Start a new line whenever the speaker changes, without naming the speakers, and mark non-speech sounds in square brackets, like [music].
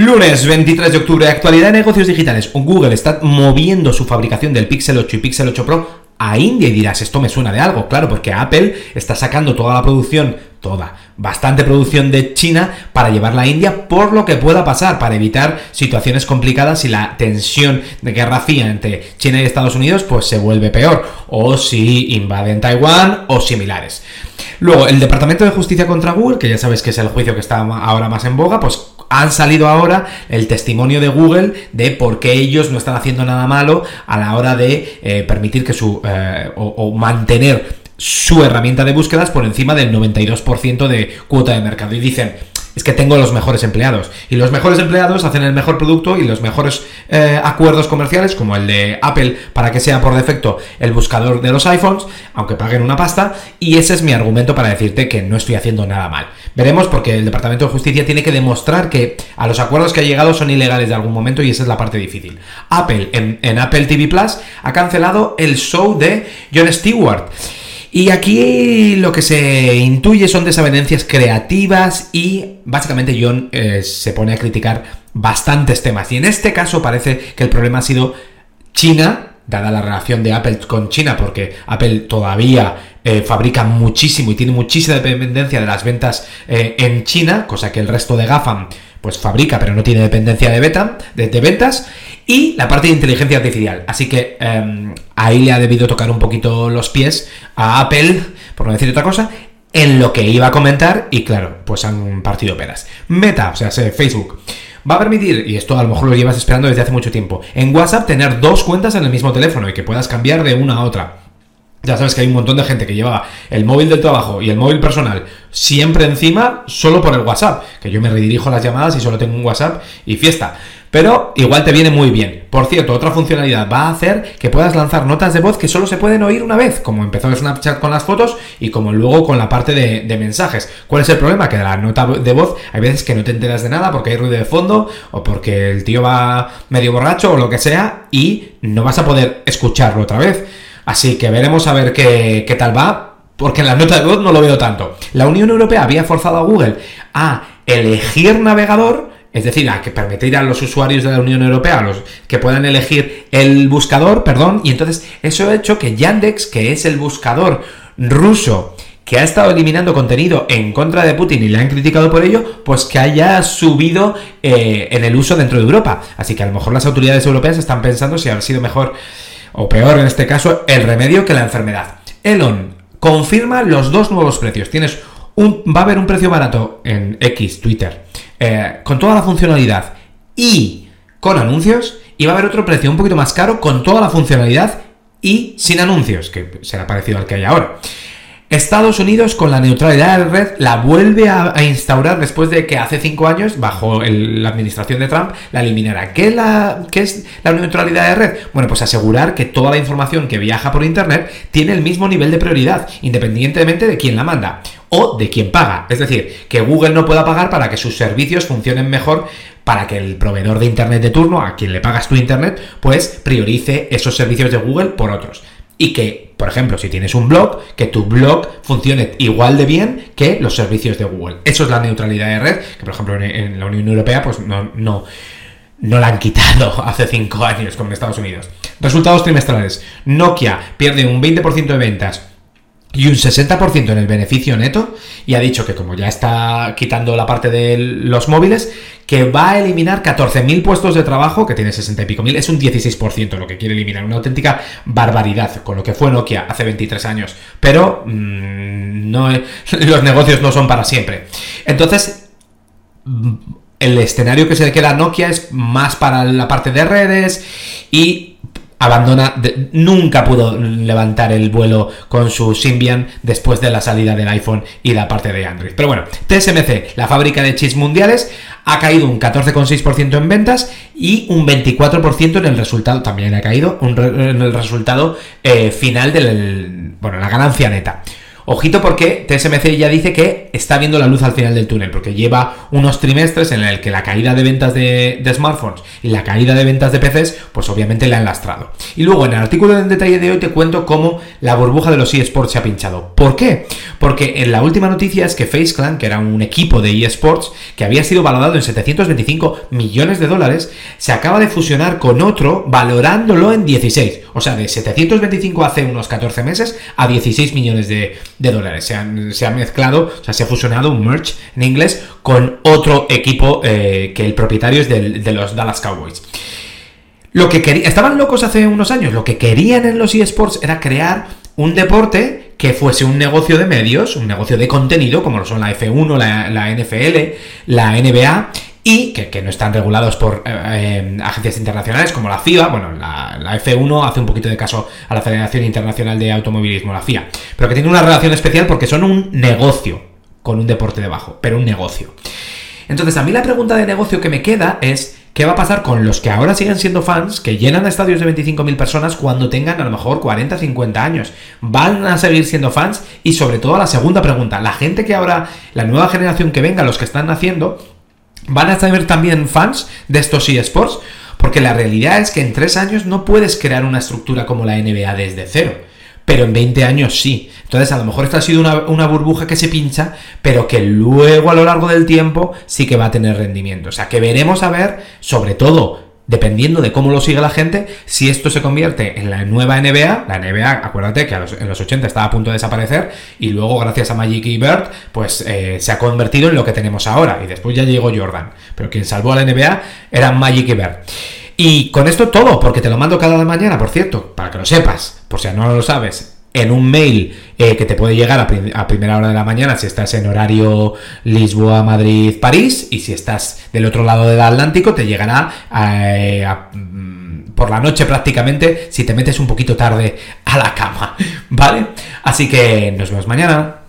Lunes 23 de octubre, actualidad de negocios digitales. Google está moviendo su fabricación del Pixel 8 y Pixel 8 Pro a India y dirás, esto me suena de algo, claro, porque Apple está sacando toda la producción, toda, bastante producción de China para llevarla a India por lo que pueda pasar, para evitar situaciones complicadas y la tensión de guerra fría entre China y Estados Unidos pues se vuelve peor, o si invaden Taiwán o similares. Luego, el Departamento de Justicia contra Google, que ya sabes que es el juicio que está ahora más en boga, pues han salido ahora el testimonio de Google de por qué ellos no están haciendo nada malo a la hora de eh, permitir que su eh, o, mantener su herramienta de búsquedas por encima del 92% de cuota de mercado. Y dicen, es que tengo los mejores empleados. Y los mejores empleados hacen el mejor producto y los mejores eh, acuerdos comerciales, como el de Apple, para que sea por defecto el buscador de los iPhones, aunque paguen una pasta. Y ese es mi argumento para decirte que no estoy haciendo nada mal. Veremos porque el Departamento de Justicia tiene que demostrar que a los acuerdos que ha llegado son ilegales de algún momento y esa es la parte difícil. Apple en, en Apple TV Plus ha cancelado el show de Jon Stewart. Y aquí lo que se intuye son desavenencias creativas y básicamente John eh, se pone a criticar bastantes temas. Y en este caso parece que el problema ha sido China, dada la relación de Apple con China, porque Apple todavía eh, fabrica muchísimo y tiene muchísima dependencia de las ventas eh, en China, cosa que el resto de GAFAM pues fabrica, pero no tiene dependencia de, de, ventas, y la parte de inteligencia artificial. Así que em, ahí le ha debido tocar un poquito los pies a Apple, por no decir otra cosa, en lo que iba a comentar, y claro, pues han partido peras. Meta, o sea, Facebook. Va a permitir, y esto a lo mejor lo llevas esperando desde hace mucho tiempo, en WhatsApp tener dos cuentas en el mismo teléfono y que puedas cambiar de una a otra. Ya sabes que hay un montón de gente que lleva el móvil del trabajo y el móvil personal siempre encima solo por el WhatsApp. Que yo me redirijo a las llamadas y solo tengo un WhatsApp y fiesta. Pero igual te viene muy bien. Por cierto, otra funcionalidad va a hacer que puedas lanzar notas de voz que solo se pueden oír una vez, como empezó Snapchat con las fotos y como luego con la parte de, mensajes. ¿Cuál es el problema? Que la nota de voz hay veces que no te enteras de nada porque hay ruido de fondo o porque el tío va medio borracho o lo que sea y no vas a poder escucharlo otra vez. Así que veremos a ver qué, tal va, porque en la nota de voz no lo veo tanto. La Unión Europea había forzado a Google a elegir navegador, es decir, a que permitir a los usuarios de la Unión Europea los que puedan elegir el buscador, perdón, y entonces eso ha hecho que Yandex, que es el buscador ruso que ha estado eliminando contenido en contra de Putin y le han criticado por ello, pues que haya subido eh, en el uso dentro de Europa. Así que a lo mejor las autoridades europeas están pensando si ha sido mejor o peor en este caso, el remedio que la enfermedad. Elon confirma los dos nuevos precios. Tienes un, va a haber un precio barato en X, Twitter, eh, con toda la funcionalidad y con anuncios, y va a haber otro precio un poquito más caro con toda la funcionalidad y sin anuncios, que será parecido al que hay ahora. Estados Unidos con la neutralidad de red la vuelve a, instaurar después de que hace cinco años, bajo la administración de Trump, la eliminara. ¿Qué, la, ¿Qué es la neutralidad de red? Bueno, pues asegurar que toda la información que viaja por Internet tiene el mismo nivel de prioridad, independientemente de quién la manda o de quién paga. Es decir, que Google no pueda pagar para que sus servicios funcionen mejor para que el proveedor de Internet de turno, a quien le pagas tu Internet, pues priorice esos servicios de Google por otros y que, por ejemplo, si tienes un blog, que tu blog funcione igual de bien que los servicios de Google. Eso es la neutralidad de red, que por ejemplo en, la Unión Europea pues no, no, no la han quitado [laughs] hace 5 años como en Estados Unidos. Resultados trimestrales. Nokia pierde un 20% de ventas y un 60% en el beneficio neto y ha dicho que como ya está quitando la parte de los móviles, que va a eliminar 14.000 puestos de trabajo, que tiene 60 y pico mil, es un 16% lo que quiere eliminar, una auténtica barbaridad con lo que fue Nokia hace 23 años, pero mm, no, [laughs] los negocios no son para siempre. Entonces, mm, el escenario que se queda Nokia es más para la parte de redes y abandona, nunca pudo levantar el vuelo con su Symbian después de la salida del iPhone y la parte de Android. Pero bueno, TSMC, la fábrica de chips mundiales, ha caído un 14,6% en ventas y un 24% en el resultado, también ha caído en el resultado eh, final del, bueno, la ganancia neta. Ojito porque TSMC ya dice que está viendo la luz al final del túnel, porque lleva unos trimestres en el que la caída de ventas de, smartphones y la caída de ventas de PCs, pues obviamente le han lastrado. Y luego en el artículo en detalle de hoy te cuento cómo la burbuja de los eSports se ha pinchado. ¿Por qué? Porque en la última noticia es que Face Clan, que era un equipo de eSports que había sido valorado en 725 millones de dólares, se acaba de fusionar con otro valorándolo en 16. O sea, de 725 hace unos 14 meses a 16 millones de, dólares. Se han, se mezclado, o sea, se ha fusionado un merch en inglés con otro equipo eh, que el propietario es de los Dallas Cowboys. Lo que querían, estaban locos hace unos años, lo que querían en los eSports era crear un deporte que fuese un negocio de medios, un negocio de contenido, como lo son la F1, la, NFL, la NBA, y que, no están regulados por eh, eh, agencias internacionales como la FIA, bueno, la, la, F1 hace un poquito de caso a la Federación Internacional de Automovilismo, la FIA, pero que tiene una relación especial porque son un negocio con un deporte debajo, pero un negocio. Entonces, a mí la pregunta de negocio que me queda es, ¿qué va a pasar con los que ahora siguen siendo fans, que llenan estadios de 25.000 personas cuando tengan a lo mejor 40, 50 años? ¿Van a seguir siendo fans? Y sobre todo la segunda pregunta, la gente que ahora, la nueva generación que venga, los que están naciendo, ¿van a ser también fans de estos eSports? Porque la realidad es que en tres años no puedes crear una estructura como la NBA desde cero pero en 20 años sí. Entonces, a lo mejor esta ha sido una, burbuja que se pincha, pero que luego a lo largo del tiempo sí que va a tener rendimiento. O sea, que veremos a ver, sobre todo dependiendo de cómo lo sigue la gente, si esto se convierte en la nueva NBA, la NBA, acuérdate que en los 80 estaba a punto de desaparecer y luego gracias a Magic y Bird, pues eh, se ha convertido en lo que tenemos ahora y después ya llegó Jordan, pero quien salvó a la NBA era Magic y Bird. Y con esto todo, porque te lo mando cada mañana, por cierto, para que lo sepas, por si no lo sabes, en un mail eh, que te puede llegar a, primera hora de la mañana si estás en horario Lisboa, Madrid, París, y si estás del otro lado del Atlántico te llegará eh, mm, por la noche prácticamente si te metes un poquito tarde a la cama, [laughs] ¿vale? Así que nos vemos mañana.